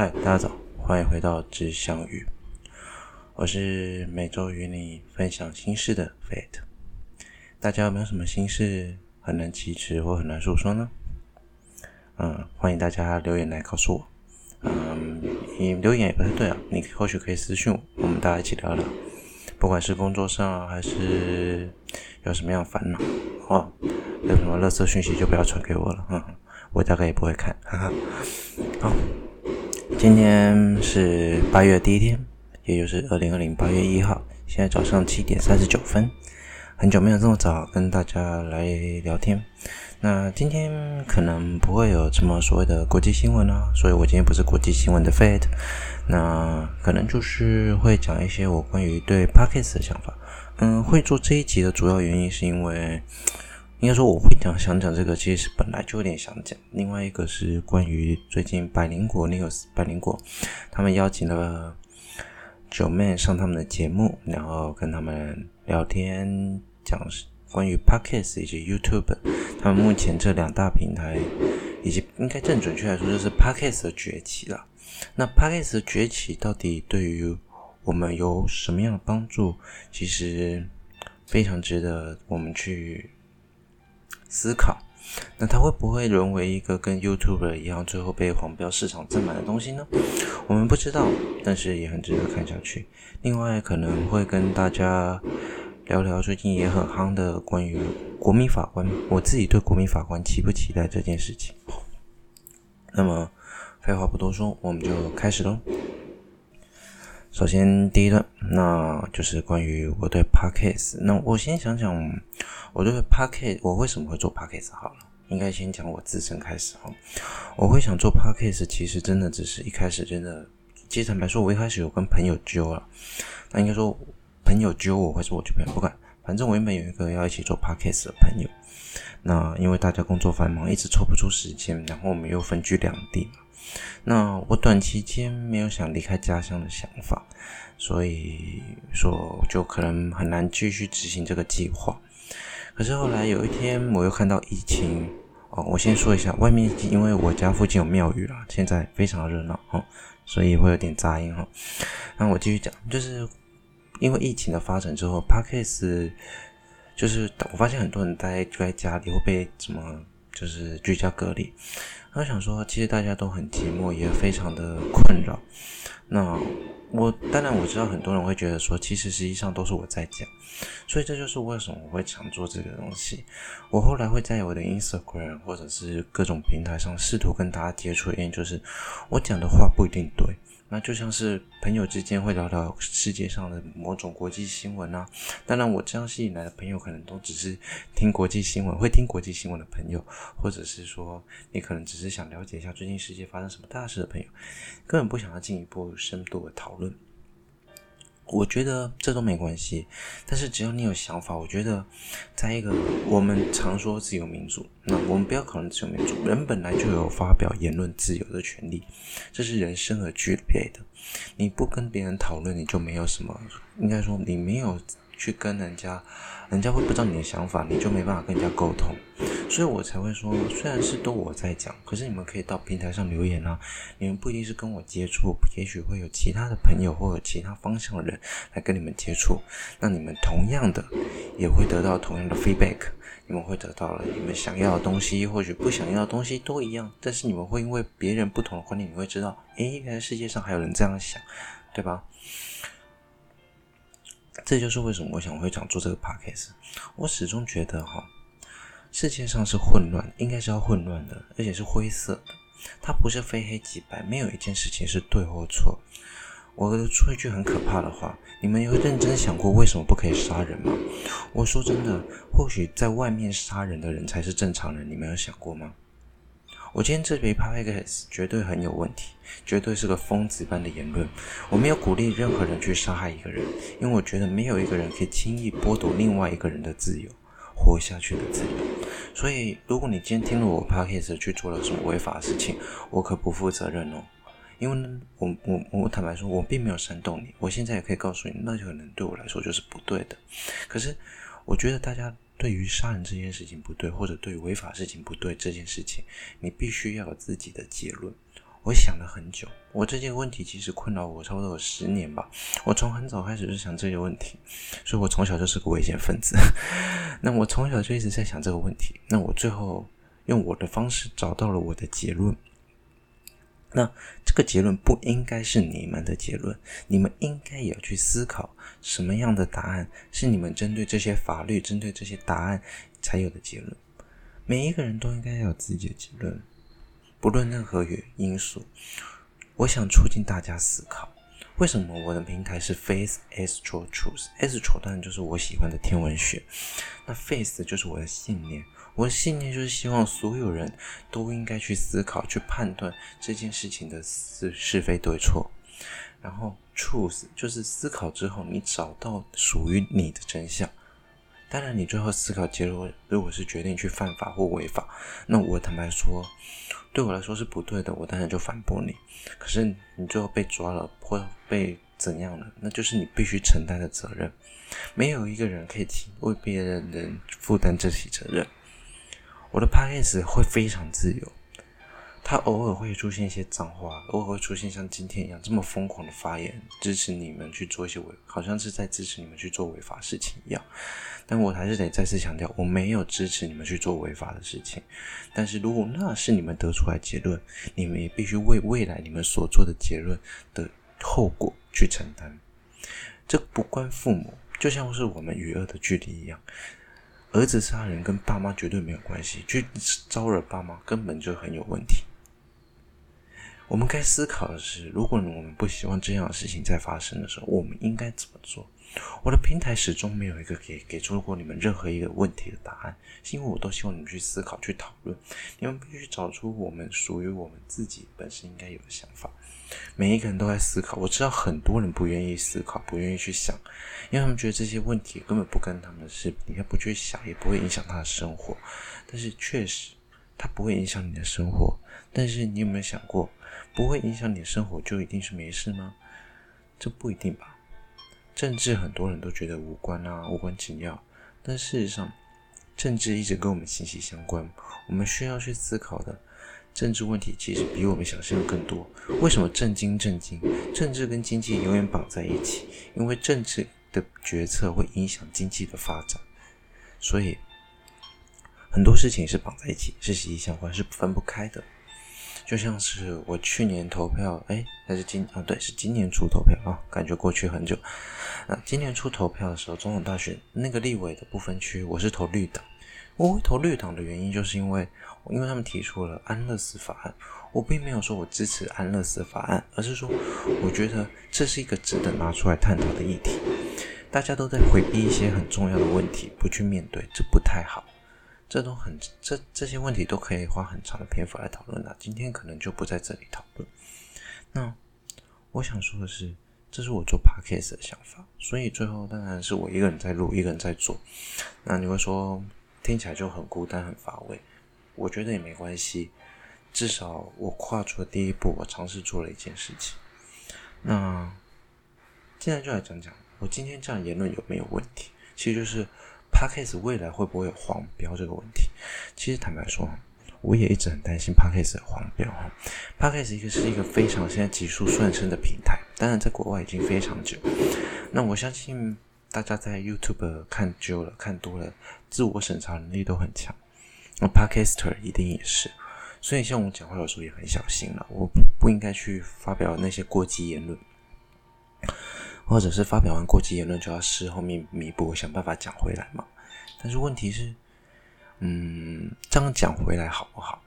嗨，大家早，欢迎回到知相遇。我是每周与你分享心事的 Fate。大家有没有什么心事很难启齿或很难诉说呢？嗯，欢迎大家留言来告诉我。嗯，你留言也不太对啊，你或许可以私信我，我们大家一起聊聊。不管是工作上，还是有什么样烦恼哦，有什么垃圾讯息就不要传给我了，嗯，我大概也不会看，哈哈。好。今天是八月第一天，也就是二零二零八月一号。现在早上七点三十九分，很久没有这么早跟大家来聊天。那今天可能不会有什么所谓的国际新闻啊，所以我今天不是国际新闻的 Fate。那可能就是会讲一些我关于对 Podcast 的想法。嗯，会做这一集的主要原因是因为。应该说我会讲想讲这个，其实本来就有点想讲。另外一个是关于最近百灵果 News 百灵果，他们邀请了九妹上他们的节目，然后跟他们聊天，讲关于 Podcast 以及 YouTube，他们目前这两大平台，以及应该更准确来说就是 Podcast 的崛起了。那 Podcast 的崛起到底对于我们有什么样的帮助？其实非常值得我们去。思考，那它会不会沦为一个跟 YouTuber 一样，最后被黄标市场占满的东西呢？我们不知道，但是也很值得看下去。另外，可能会跟大家聊聊最近也很夯的关于国民法官，我自己对国民法官期不期待这件事情。那么，废话不多说，我们就开始喽。首先，第一段，那就是关于我对 Podcast。那我先想想我对 Podcast，我为什么会做 Podcast 好了。应该先讲我自身开始哈。我会想做 Podcast，其实真的只是一开始真的，其实坦白说，我一开始有跟朋友揪了。那应该说，朋友揪我，还是我揪朋友，不管，反正我原本有一个要一起做 Podcast 的朋友。那因为大家工作繁忙，一直抽不出时间，然后我们又分居两地。那我短期间没有想离开家乡的想法，所以说就可能很难继续执行这个计划。可是后来有一天，我又看到疫情哦，我先说一下，外面因为我家附近有庙宇啦，现在非常热闹哈，所以会有点杂音哈。那我继续讲，就是因为疫情的发展之后，Podcast 就是我发现很多人待就在家里会被怎么就是居家隔离。我想说，其实大家都很寂寞，也非常的困扰。那我当然我知道很多人会觉得说，其实实际上都是我在讲，所以这就是为什么我会想做这个东西。我后来会在我的 Instagram 或者是各种平台上试图跟大家接触，原因就是我讲的话不一定对。那就像是朋友之间会聊聊世界上的某种国际新闻啊。当然，我这样吸引来的朋友可能都只是听国际新闻，会听国际新闻的朋友，或者是说你可能只是想了解一下最近世界发生什么大事的朋友，根本不想要进一步深度的讨论。我觉得这都没关系，但是只要你有想法，我觉得，在一个我们常说自由民主，那我们不要考虑自由民主，人本来就有发表言论自由的权利，这是人生而具备的。你不跟别人讨论，你就没有什么，应该说你没有去跟人家，人家会不知道你的想法，你就没办法跟人家沟通。所以我才会说，虽然是都我在讲，可是你们可以到平台上留言啊。你们不一定是跟我接触，也许会有其他的朋友或者其他方向的人来跟你们接触。那你们同样的也会得到同样的 feedback，你们会得到了你们想要的东西，或许不想要的东西都一样。但是你们会因为别人不同的观点，你会知道，诶，原来世界上还有人这样想，对吧？这就是为什么我想会想做这个 podcast。我始终觉得哈。世界上是混乱，应该是要混乱的，而且是灰色的。它不是非黑即白，没有一件事情是对或错。我说一句很可怕的话：你们有认真想过为什么不可以杀人吗？我说真的，或许在外面杀人的人才是正常人，你们有想过吗？我今天这杯 podcast 绝对很有问题，绝对是个疯子般的言论。我没有鼓励任何人去杀害一个人，因为我觉得没有一个人可以轻易剥夺另外一个人的自由。活下去的自由，所以如果你今天听了我 podcast 去做了什么违法的事情，我可不负责任哦。因为呢，我我我坦白说，我并没有煽动你。我现在也可以告诉你，那就可能对我来说就是不对的。可是，我觉得大家对于杀人这件事情不对，或者对于违法事情不对这件事情，你必须要有自己的结论。我想了很久，我这些问题其实困扰我差不多有十年吧。我从很早开始就想这些问题，所以我从小就是个危险分子。那我从小就一直在想这个问题。那我最后用我的方式找到了我的结论。那这个结论不应该是你们的结论，你们应该也要去思考什么样的答案是你们针对这些法律、针对这些答案才有的结论。每一个人都应该要有自己的结论。不论任何原因素，我想促进大家思考：为什么我的平台是 Faith Astro Truth？Astro 当然就是我喜欢的天文学，那 Faith 就是我的信念。我的信念就是希望所有人都应该去思考、去判断这件事情的是是非对错。然后 Truth 就是思考之后，你找到属于你的真相。当然，你最后思考结果如果是决定去犯法或违法，那我坦白说。对我来说是不对的，我当然就反驳你。可是你最后被抓了或被怎样了，那就是你必须承担的责任。没有一个人可以替为别人人负担这些责任。我的 podcast 会非常自由。他偶尔会出现一些脏话，偶尔会出现像今天一样这么疯狂的发言，支持你们去做一些违，好像是在支持你们去做违法事情一样。但我还是得再次强调，我没有支持你们去做违法的事情。但是如果那是你们得出来结论，你们也必须为未来你们所做的结论的后果去承担。这不关父母，就像是我们与恶的距离一样。儿子杀人跟爸妈绝对没有关系，去招惹爸妈根本就很有问题。我们该思考的是，如果我们不希望这样的事情再发生的时候，我们应该怎么做？我的平台始终没有一个给给出过你们任何一个问题的答案，是因为我都希望你们去思考、去讨论。你们必须找出我们属于我们自己本身应该有的想法。每一个人都在思考，我知道很多人不愿意思考，不愿意去想，因为他们觉得这些问题根本不跟他们的事，你看不去想也不会影响他的生活。但是确实，它不会影响你的生活。但是你有没有想过？不会影响你的生活，就一定是没事吗？这不一定吧。政治很多人都觉得无关啊，无关紧要。但事实上，政治一直跟我们息息相关。我们需要去思考的政治问题，其实比我们想象的更多。为什么政经政经？政治跟经济永远绑在一起，因为政治的决策会影响经济的发展，所以很多事情是绑在一起，是息息相关，是分不开的。就像是我去年投票，哎，还是今啊，对，是今年初投票啊，感觉过去很久。啊，今年初投票的时候，总统大选那个立委的不分区，我是投绿党。我会投绿党的原因，就是因为因为他们提出了安乐死法案。我并没有说我支持安乐死法案，而是说我觉得这是一个值得拿出来探讨的议题。大家都在回避一些很重要的问题，不去面对，这不太好。这都很这这些问题都可以花很长的篇幅来讨论的，今天可能就不在这里讨论。那我想说的是，这是我做 podcast 的想法，所以最后当然是我一个人在录，一个人在做。那你会说听起来就很孤单、很乏味，我觉得也没关系，至少我跨出了第一步，我尝试做了一件事情。那现在就来讲讲我今天这样言论有没有问题？其实就是。Podcast 未来会不会有黄标这个问题？其实坦白说，我也一直很担心 Podcast 的黄标。Podcast 一个是一个非常现在急速上升的平台，当然在国外已经非常久。那我相信大家在 YouTube 看久了、看多了，自我审查能力都很强。那 Podcaster 一定也是，所以像我讲话有时候也很小心了，我不应该去发表那些过激言论。或者是发表完过激言论就要事后弥弥补，想办法讲回来嘛？但是问题是，嗯，这样讲回来好不好？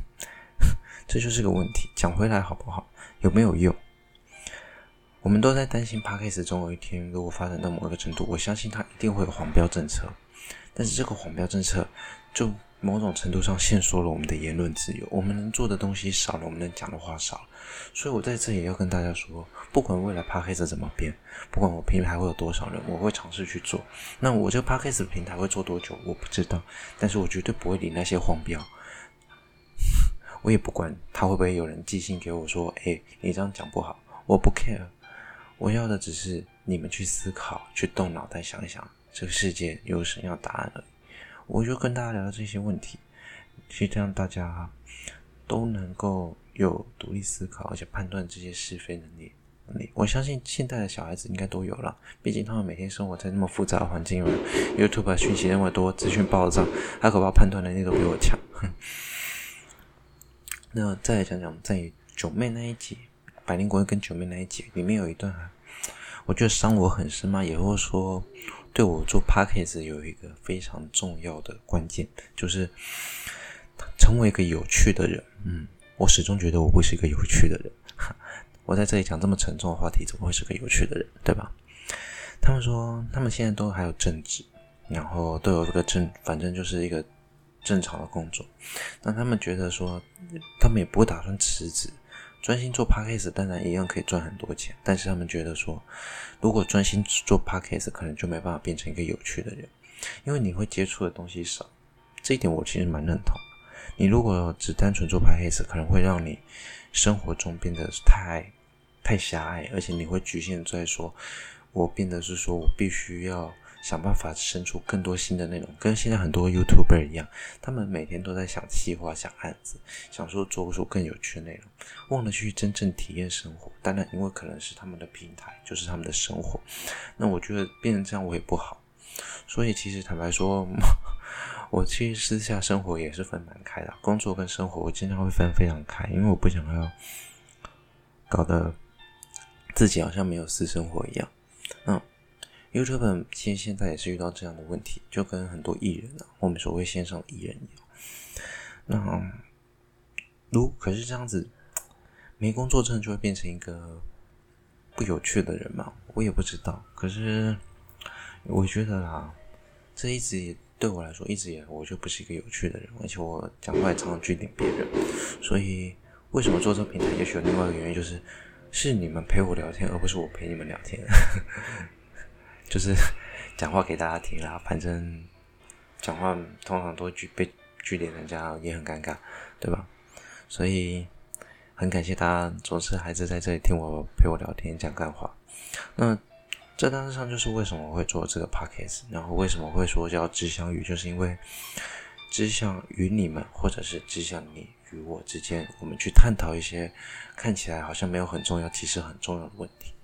这就是个问题，讲回来好不好？有没有用？我们都在担心 Podcast 总有一天如果发展到某个程度，我相信它一定会有黄标政策。但是这个黄标政策就某种程度上限缩了我们的言论自由，我们能做的东西少了，我们能讲的话少了。所以我在这里也要跟大家说，不管未来 Podcast 怎么变，不管我平台会有多少人，我会尝试去做。那我这个 Podcast 平台会做多久，我不知道，但是我绝对不会理那些黄标。我也不管他会不会有人寄信给我说：“诶，你这样讲不好。”我不 care，我要的只是你们去思考，去动脑袋想一想，这个世界有什么样答案而已。我就跟大家聊聊这些问题，去让大家。都能够有独立思考，而且判断这些是非能力。我相信现在的小孩子应该都有了，毕竟他们每天生活在那么复杂的环境里，YouTube 讯息那么多，资讯爆炸，他可怕判断能力都比我强。那再来讲讲在九妹那一集，百灵国跟九妹那一集里面有一段，我觉得伤我很深嘛，也会说对我做 Podcast 有一个非常重要的关键，就是成为一个有趣的人。嗯，我始终觉得我不是一个有趣的人。我在这里讲这么沉重的话题，怎么会是个有趣的人，对吧？他们说，他们现在都还有正职，然后都有这个正，反正就是一个正常的工作。那他们觉得说，他们也不会打算辞职，专心做 Podcast，当然一样可以赚很多钱。但是他们觉得说，如果专心只做 Podcast，可能就没办法变成一个有趣的人，因为你会接触的东西少。这一点我其实蛮认同。你如果只单纯做 Podcast，可能会让你生活中变得太。太狭隘，而且你会局限在说，我变得是说我必须要想办法生出更多新的内容，跟现在很多 YouTuber 一样，他们每天都在想计划、想案子，想说做出更有趣的内容，忘了去真正体验生活。当然，因为可能是他们的平台，就是他们的生活。那我觉得变成这样我也不好，所以其实坦白说，我其实私下生活也是分蛮开的，工作跟生活我经常会分非常开，因为我不想要搞得。自己好像没有私生活一样，，YouTube 其实现在也是遇到这样的问题，就跟很多艺人啊，我们所谓线上艺人一样。那如可是这样子，没工作证就会变成一个不有趣的人嘛？我也不知道。可是我觉得啦，这一直也对我来说，一直也我就不是一个有趣的人，而且我讲话也常常句点别人。所以为什么做这个平台？也许有另外一个原因就是。是你们陪我聊天，而不是我陪你们聊天。就是 讲话给大家听啦，反正讲话通常都会被拒点人家，也很尴尬，对吧？所以很感谢大家总是还是在这里听我陪我聊天讲干话。那这大致上就是为什么会做这个 podcast，然后为什么会说叫只想与，就是因为只想与你们，或者是只想你。与我之间，我们去探讨一些看起来好像没有很重要，其实很重要的问题。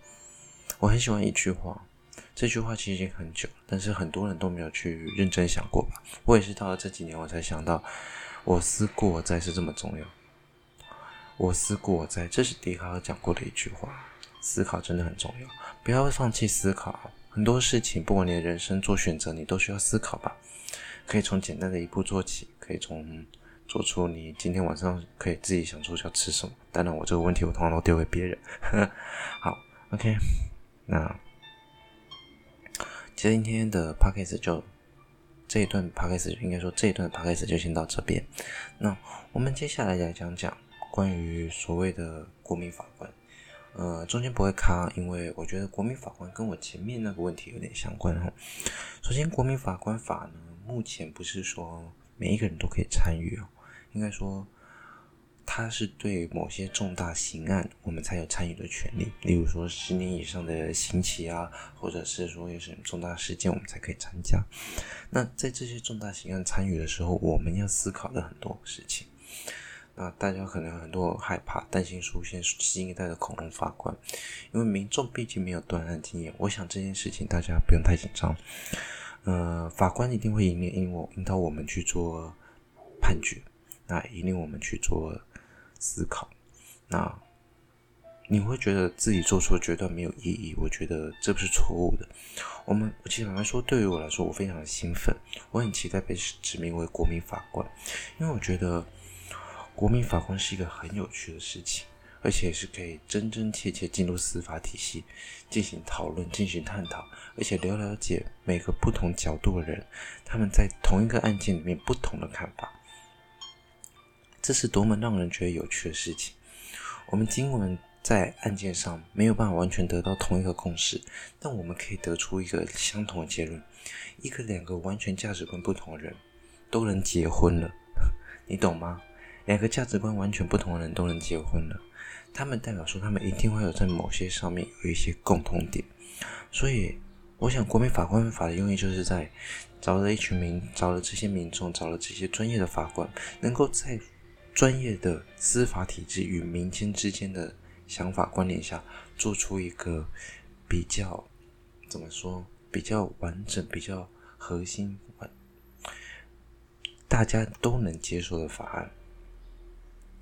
我很喜欢一句话，这句话其实已经很久，但是很多人都没有去认真想过吧。我也是到了这几年，我才想到，我思故我在是这么重要。我思故我在，这是笛卡尔讲过的一句话。思考真的很重要，不要放弃思考。很多事情，不管你的人生做选择，你都需要思考吧。可以从简单的一步做起，可以从。做出你今天晚上可以自己想出要吃什么？当然，我这个问题我通常都丢给别人。好，OK，那其实今天的 Podcast 就这一段 Podcast 应该说这一段 Podcast 就先到这边。那我们接下来来讲讲关于所谓的国民法官。呃，中间不会卡，因为我觉得国民法官跟我前面那个问题有点相关哈。首先，国民法官法呢，目前不是说每一个人都可以参与哦。应该说，他是对某些重大刑案，我们才有参与的权利。例如说，十年以上的刑期啊，或者是说有什么重大事件，我们才可以参加。那在这些重大刑案参与的时候，我们要思考的很多事情。那大家可能很多害怕、担心出现新一代的恐龙法官，因为民众毕竟没有断案经验。我想这件事情大家不用太紧张。呃，法官一定会引领、引我、引导我们去做判决。那引领我们去做思考，那你会觉得自己做出决断没有意义？我觉得这不是错误的。我们其实来说，对于我来说，我非常的兴奋，我很期待被指名为国民法官，因为我觉得国民法官是一个很有趣的事情，而且是可以真真切切进入司法体系进行讨论、进行探讨，而且了了解每个不同角度的人，他们在同一个案件里面不同的看法。这是多么让人觉得有趣的事情！我们尽管在案件上没有办法完全得到同一个共识，但我们可以得出一个相同的结论：一个两个完全价值观不同的人都能结婚了，你懂吗？两个价值观完全不同的人都能结婚了，他们代表说他们一定会有在某些上面有一些共同点。所以，我想国民法官法的用意就是在找了一群民，找了这些民众，找了这些专业的法官，能够在专业的司法体制与民间之间的想法观念下，做出一个比较怎么说，比较完整、比较核心、大家都能接受的法案，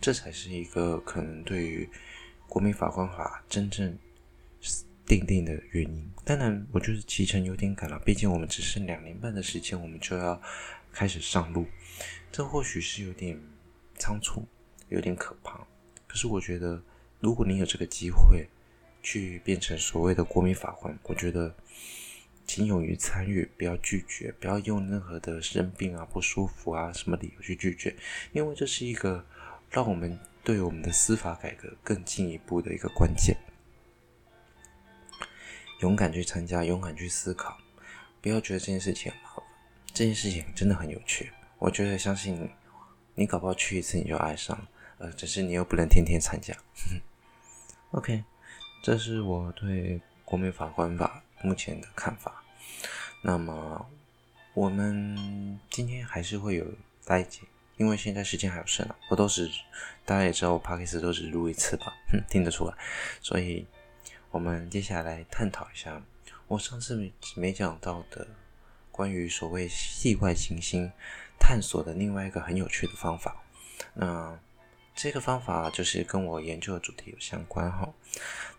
这才是一个可能对于国民法官法真正定定的原因。当然，我就是期程有点赶了，毕竟我们只剩两年半的时间，我们就要开始上路，这或许是有点。仓促，有点可怕。可是我觉得，如果你有这个机会去变成所谓的国民法官，我觉得请勇于参与，不要拒绝，不要用任何的生病啊、不舒服啊什么理由去拒绝，因为这是一个让我们对我们的司法改革更进一步的一个关键。勇敢去参加，勇敢去思考，不要觉得这件事情很麻烦，这件事情真的很有趣。我觉得相信你。搞不好去一次你就爱上，呃，只是你又不能天天参加。OK，这是我对国民法官法目前的看法。那么我们今天还是会有来一集，因为现在时间还有剩啊。我都是大家也知道，我 Podcast 都只录一次吧，哼，听得出来。所以，我们接下来探讨一下我上次没没讲到的关于所谓系外行星。探索的另外一个很有趣的方法，那这个方法就是跟我研究的主题有相关哈。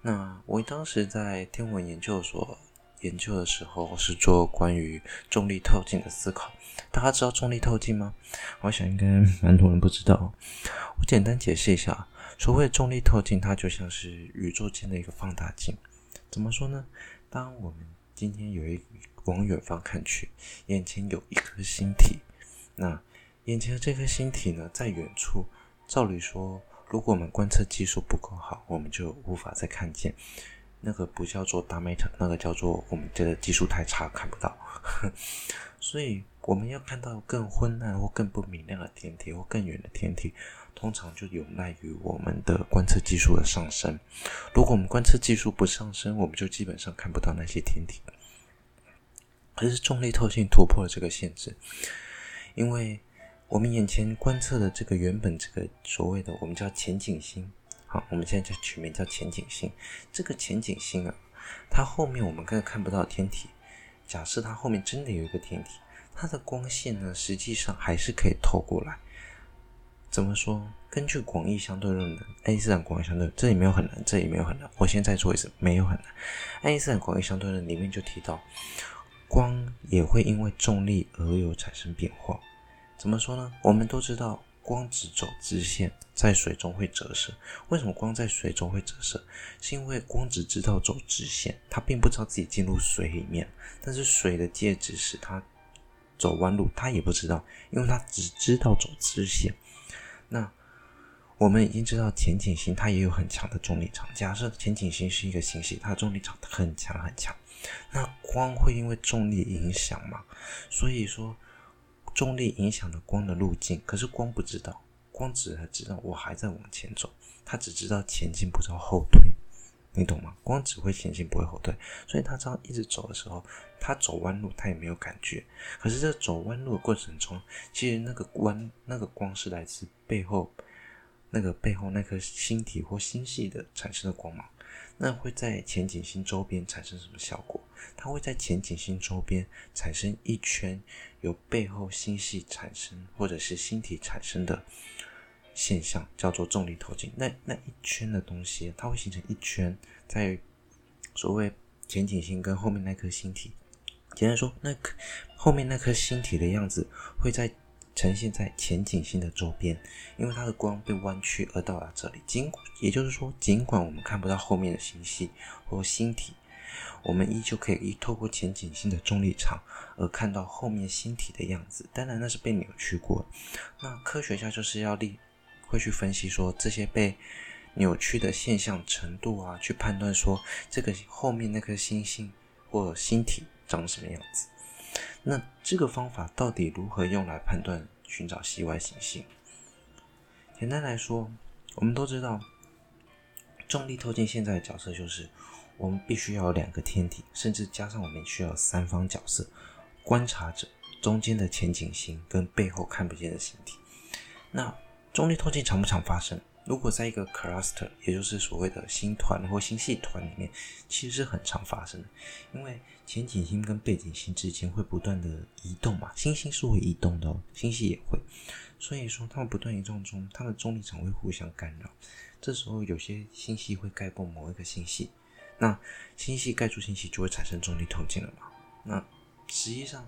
那我当时在天文研究所研究的时候，是做关于重力透镜的思考。大家知道重力透镜吗？我想应该蛮多人不知道。我简单解释一下，所谓的重力透镜，它就像是宇宙间的一个放大镜。怎么说呢？当我们今天有一往远方看去，眼前有一颗星体。那眼前的这颗星体呢，在远处，照理说，如果我们观测技术不够好，我们就无法再看见。那个不叫做 diameter，那个叫做我们这个技术太差，看不到。所以我们要看到更昏暗或更不明亮的天体或更远的天体，通常就有赖于我们的观测技术的上升。如果我们观测技术不上升，我们就基本上看不到那些天体。可是重力透镜突破了这个限制。因为我们眼前观测的这个原本这个所谓的我们叫前景星，好，我们现在就取名叫前景星。这个前景星啊，它后面我们根本看不到天体。假设它后面真的有一个天体，它的光线呢，实际上还是可以透过来。怎么说？根据广义相对论的爱因斯坦广义相对论，这里没有很难，这里没有很难。我现在做一次，没有很难。爱因斯坦广义相对论里面就提到。光也会因为重力而有产生变化，怎么说呢？我们都知道，光只走直线，在水中会折射。为什么光在水中会折射？是因为光只知道走直线，它并不知道自己进入水里面。但是水的介质使它走弯路，它也不知道，因为它只知道走直线。那我们已经知道前景星它也有很强的重力场。假设前景星是一个星系，它的重力场很强很强。那光会因为重力影响吗？所以说，重力影响了光的路径。可是光不知道，光只知道我还在往前走，它只知道前进，不知道后退。你懂吗？光只会前进，不会后退。所以它这样一直走的时候，它走弯路，它也没有感觉。可是在走弯路的过程中，其实那个弯，那个光是来自背后，那个背后那颗星体或星系的产生的光芒。那会在前景星周边产生什么效果？它会在前景星周边产生一圈由背后星系产生或者是星体产生的现象，叫做重力透镜。那那一圈的东西，它会形成一圈，在所谓前景星跟后面那颗星体，简单说，那后面那颗星体的样子会在。呈现在前景星的周边，因为它的光被弯曲而到达这里。尽也就是说，尽管我们看不到后面的星系或星体，我们依旧可以依透过前景星的重力场而看到后面星体的样子。当然，那是被扭曲过。那科学家就是要立会去分析说这些被扭曲的现象程度啊，去判断说这个后面那颗星星或星体长什么样子。那这个方法到底如何用来判断寻找系外行星？简单来说，我们都知道，重力透镜现在的角色就是，我们必须要有两个天体，甚至加上我们需要三方角色：观察者、中间的前景星跟背后看不见的星体。那重力透镜常不常发生？如果在一个 cluster，也就是所谓的星团或星系团里面，其实是很常发生的，因为前景星跟背景星之间会不断的移动嘛，星星是会移动的哦，星系也会，所以说它们不断移动中，它的重力场会互相干扰，这时候有些星系会盖过某一个星系，那星系盖住星系就会产生重力透镜了嘛，那实际上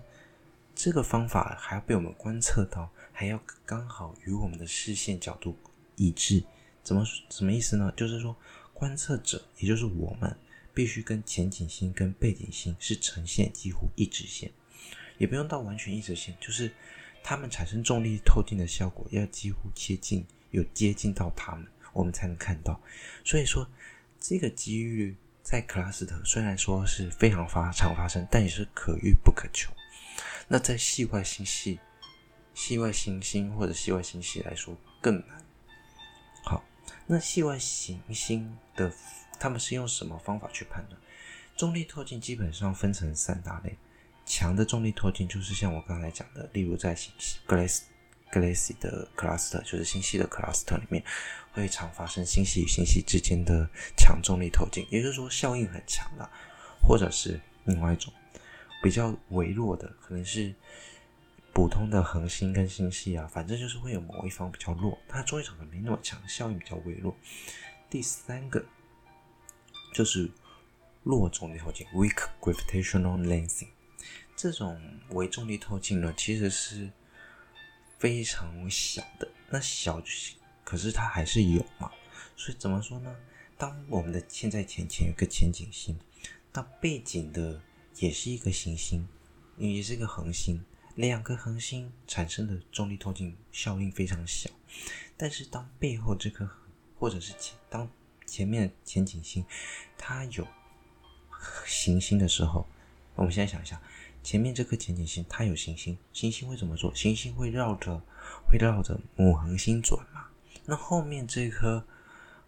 这个方法还要被我们观测到，还要刚好与我们的视线角度。一致，怎么什么意思呢？就是说，观测者，也就是我们，必须跟前景星跟背景星是呈现几乎一直线，也不用到完全一直线，就是它们产生重力透镜的效果要几乎接近，有接近到它们，我们才能看到。所以说，这个几率在克拉斯特虽然说是非常发常发生，但也是可遇不可求。那在系外星系、系外行星或者系外星系来说更难。那系外行星的，他们是用什么方法去判断？重力透镜基本上分成三大类，强的重力透镜就是像我刚才讲的，例如在星系 Galaxy Galaxy 的 cluster，就是星系的 cluster 里面，会常发生星系与星系之间的强重力透镜，也就是说效应很强的，或者是另外一种比较微弱的，可能是。普通的恒星跟星系啊，反正就是会有某一方比较弱，它重力场没那么强，效应比较微弱。第三个就是弱重力透镜 （weak gravitational lensing）。这种微重力透镜呢，其实是非常小的。那小可是它还是有嘛。所以怎么说呢？当我们的现在前前有个前景星，那背景的也是一个行星，也是一个恒星。两个恒星产生的重力透镜效应非常小，但是当背后这颗或者是前当前面的前景星它有行星的时候，我们现在想一下，前面这颗前景星它有行星，行星会怎么做？行星会绕着会绕着母恒星转嘛？那后面这颗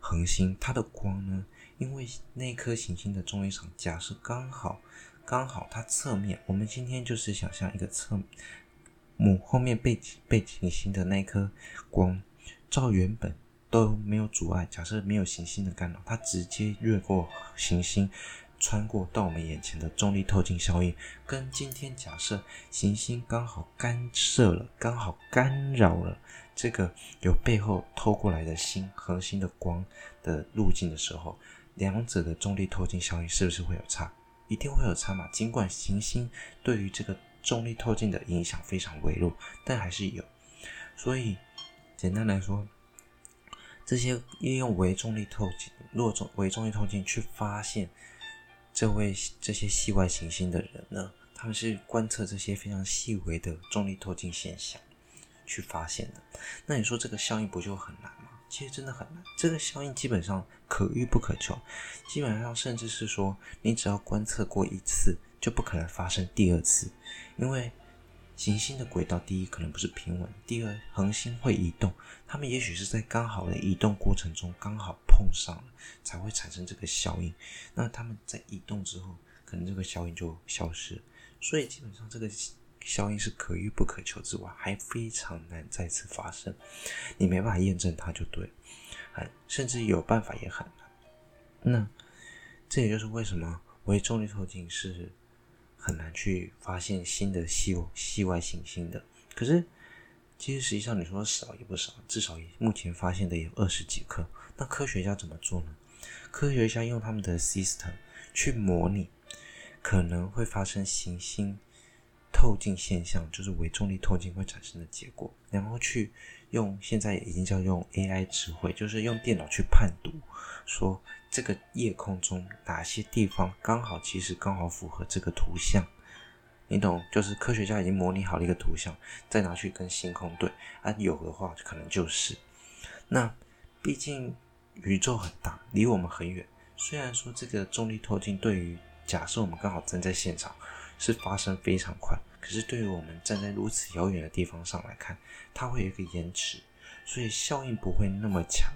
恒星它的光呢？因为那颗行星的重力场假设刚好。刚好它侧面，我们今天就是想象一个侧母后面背景背景星的那颗光，照原本都没有阻碍，假设没有行星的干扰，它直接越过行星，穿过到我们眼前的重力透镜效应，跟今天假设行星刚好干涉了，刚好干扰了这个由背后透过来的星核心的光的路径的时候，两者的重力透镜效应是不是会有差？一定会有差嘛？尽管行星对于这个重力透镜的影响非常微弱，但还是有。所以简单来说，这些利用微重力透镜、弱重微重力透镜去发现这位这些系外行星的人呢，他们是观测这些非常细微的重力透镜现象去发现的。那你说这个效应不就很难吗？其实真的很难，这个效应基本上可遇不可求，基本上甚至是说，你只要观测过一次，就不可能发生第二次，因为行星的轨道，第一可能不是平稳，第二恒星会移动，它们也许是在刚好的移动过程中刚好碰上了，才会产生这个效应。那它们在移动之后，可能这个效应就消失，所以基本上这个。效应是可遇不可求之外，还非常难再次发生。你没办法验证它就对，甚至有办法也很难。那这也就是为什么微重力透镜是很难去发现新的系系外行星的。可是，其实实际上你说少也不少，至少目前发现的有二十几颗。那科学家怎么做呢？科学家用他们的 system 去模拟可能会发生行星。透镜现象就是微重力透镜会产生的结果，然后去用现在已经叫用 AI 智慧，就是用电脑去判读，说这个夜空中哪些地方刚好其实刚好符合这个图像，你懂？就是科学家已经模拟好了一个图像，再拿去跟星空对啊，有的话可能就是。那毕竟宇宙很大，离我们很远，虽然说这个重力透镜对于假设我们刚好站在现场是发生非常快。可是，对于我们站在如此遥远的地方上来看，它会有一个延迟，所以效应不会那么强，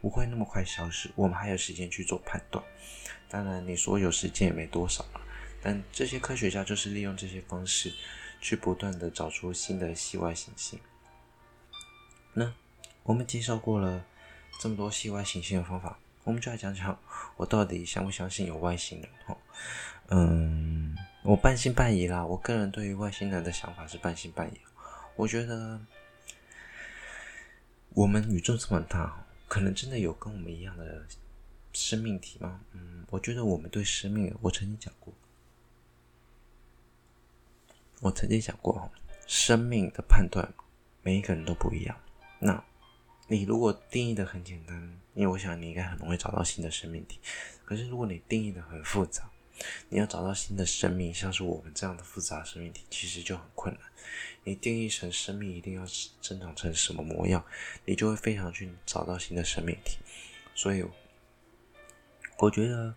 不会那么快消失。我们还有时间去做判断。当然，你说有时间也没多少了，但这些科学家就是利用这些方式，去不断的找出新的系外行星。那我们介绍过了这么多系外行星的方法，我们就来讲讲我到底相不相信有外星人？哈，嗯，我半信半疑啦。我个人对于外星人的想法是半信半疑。我觉得我们宇宙这么大，可能真的有跟我们一样的生命体吗？嗯，我觉得我们对生命，我曾经讲过，我曾经讲过，生命的判断每一个人都不一样。那你如果定义的很简单，因为我想你应该很容易找到新的生命体。可是如果你定义的很复杂，你要找到新的生命，像是我们这样的复杂生命体，其实就很困难。你定义成生命一定要生长成什么模样，你就会非常去找到新的生命体。所以，我觉得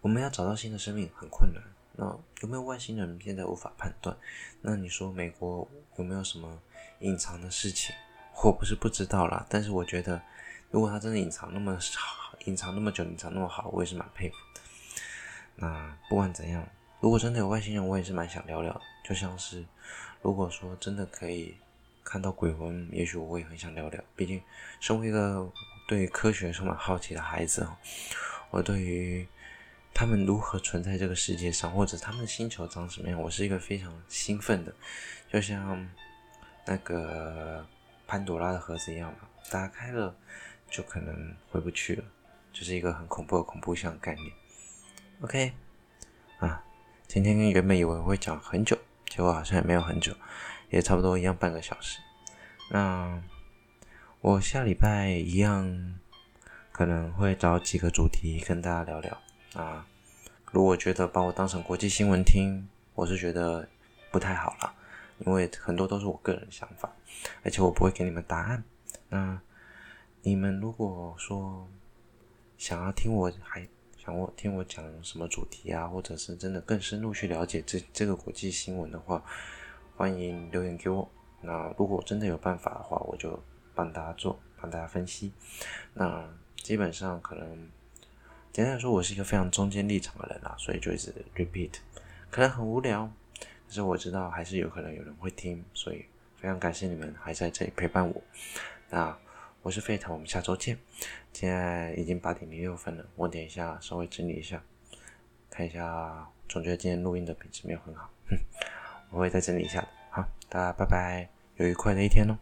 我们要找到新的生命很困难。那有没有外星人？现在无法判断。那你说美国有没有什么隐藏的事情？我不是不知道啦，但是我觉得，如果他真的隐藏那么好，隐藏那么久，隐藏那么好，我也是蛮佩服的。那不管怎样，如果真的有外星人，我也是蛮想聊聊。就像是，如果说真的可以看到鬼魂，也许我也很想聊聊。毕竟，身为一个对科学充满好奇的孩子啊，我对于他们如何存在这个世界上，或者他们的星球长什么样，我是一个非常兴奋的。就像那个。潘朵拉的盒子一样嘛，打开了就可能回不去了，就是一个很恐怖的恐怖箱概念。OK，啊，今天原本以为会讲很久，结果好像也没有很久，也差不多一样半个小时。那我下礼拜一样可能会找几个主题跟大家聊聊啊。如果觉得把我当成国际新闻听，我是觉得不太好了。因为很多都是我个人想法，而且我不会给你们答案。那你们如果说想要听我还想我听我讲什么主题啊，或者是真的更深入去了解这这个国际新闻的话，欢迎留言给我。那如果真的有办法的话，我就帮大家做，帮大家分析。那基本上可能简单来说，我是一个非常中间立场的人啦，所以就一直 repeat，可能很无聊。可是我知道还是有可能有人会听，所以非常感谢你们还在这里陪伴我。那我是费腾，我们下周见。现在已经八点零六分了，我等一下稍微整理一下，看一下，总觉得今天录音的品质没有很好，哼，我会再整理一下的。好，大家拜拜，有愉快的一天哦。